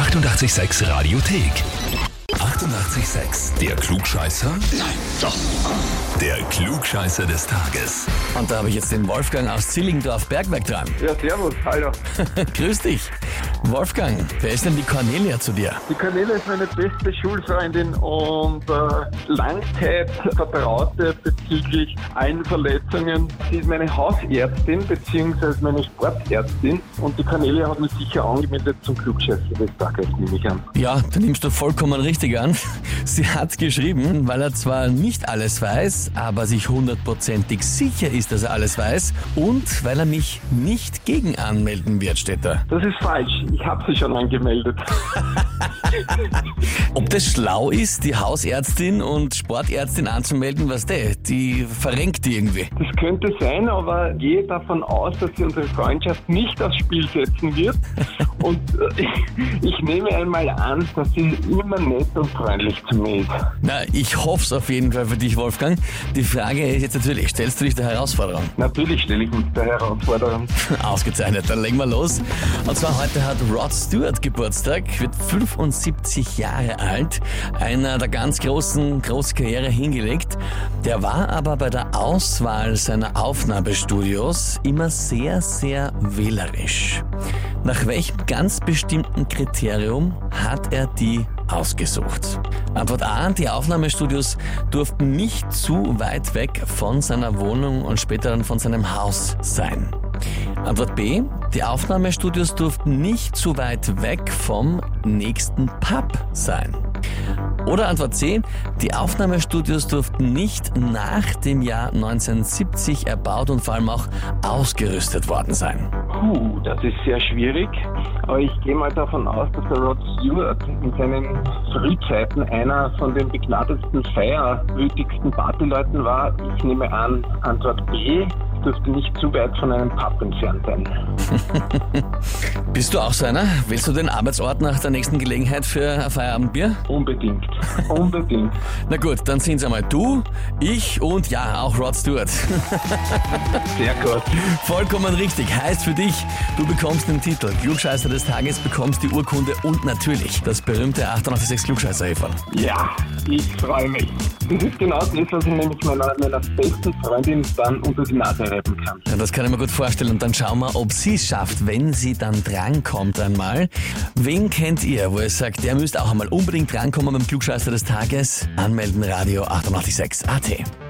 886 Radiothek. 88,6. Der Klugscheißer? Nein, doch. Der Klugscheißer des Tages. Und da habe ich jetzt den Wolfgang aus Zillingdorf Bergwerk dran. Ja, servus, hallo. Grüß dich. Wolfgang, wer ist denn die Cornelia zu dir? Die Cornelia ist meine beste Schulfreundin und äh, Langzeit Vertraute bezüglich allen Verletzungen. Sie ist meine Hausärztin bzw. meine Sportärztin und die Cornelia hat mich sicher angemeldet zum Klugscheißer des Tages, nehme ich an. Ja, da nimmst du vollkommen richtig an. Sie hat geschrieben, weil er zwar nicht alles weiß, aber sich hundertprozentig sicher ist, dass er alles weiß und weil er mich nicht gegen anmelden wird, steht da. Das ist falsch. Ich habe sie schon angemeldet. Ob das schlau ist, die Hausärztin und Sportärztin anzumelden, was der? Die verrenkt die irgendwie. Das könnte sein, aber gehe davon aus, dass sie unsere Freundschaft nicht aufs Spiel setzen wird. Und äh, ich, ich nehme einmal an, dass sie immer nett und freundlich zu mir ist. Na, ich hoffe es auf jeden Fall für dich, Wolfgang. Die Frage ist jetzt natürlich, stellst du dich der Herausforderung? Natürlich stelle ich mich der Herausforderung. Ausgezeichnet, dann legen wir los. Und zwar heute hat Rod Stewart Geburtstag, wird 75 Jahre alt, einer der ganz großen, große Karriere hingelegt. Der war aber bei der Auswahl seiner Aufnahmestudios immer sehr, sehr wählerisch. Nach welchem ganz bestimmten Kriterium hat er die ausgesucht? Antwort A. Die Aufnahmestudios durften nicht zu weit weg von seiner Wohnung und später dann von seinem Haus sein. Antwort B. Die Aufnahmestudios durften nicht zu weit weg vom nächsten Pub sein. Oder Antwort C. Die Aufnahmestudios durften nicht nach dem Jahr 1970 erbaut und vor allem auch ausgerüstet worden sein. Puh, das ist sehr schwierig. Aber ich gehe mal davon aus, dass der Rod Stewart in seinen Frühzeiten einer von den begnadetsten, feierwütigsten Partyleuten war. Ich nehme an, Antwort B dürfte nicht zu weit von einem Pub entfernt sein. Bist du auch so einer? Willst du den Arbeitsort nach der nächsten Gelegenheit für ein Feierabendbier? Unbedingt. Unbedingt. Na gut, dann sind es einmal du, ich und ja, auch Rod Stewart. Sehr gut. Vollkommen richtig. Heißt für dich, du bekommst den Titel Klugscheißer des Tages, bekommst die Urkunde und natürlich das berühmte 886 klugscheißer -Häferl. Ja, ich freue mich. Das ist genau das, was ich nämlich meiner, meiner besten Freundin dann unter die Nase reiben kann. Ja, das kann ich mir gut vorstellen. Und dann schauen wir, ob sie es schafft, wenn sie dann drankommt einmal. Wen kennt ihr, wo ihr sagt, der müsst auch einmal unbedingt drankommen beim Klugscheißer des Tages? Anmelden Radio 886 AT.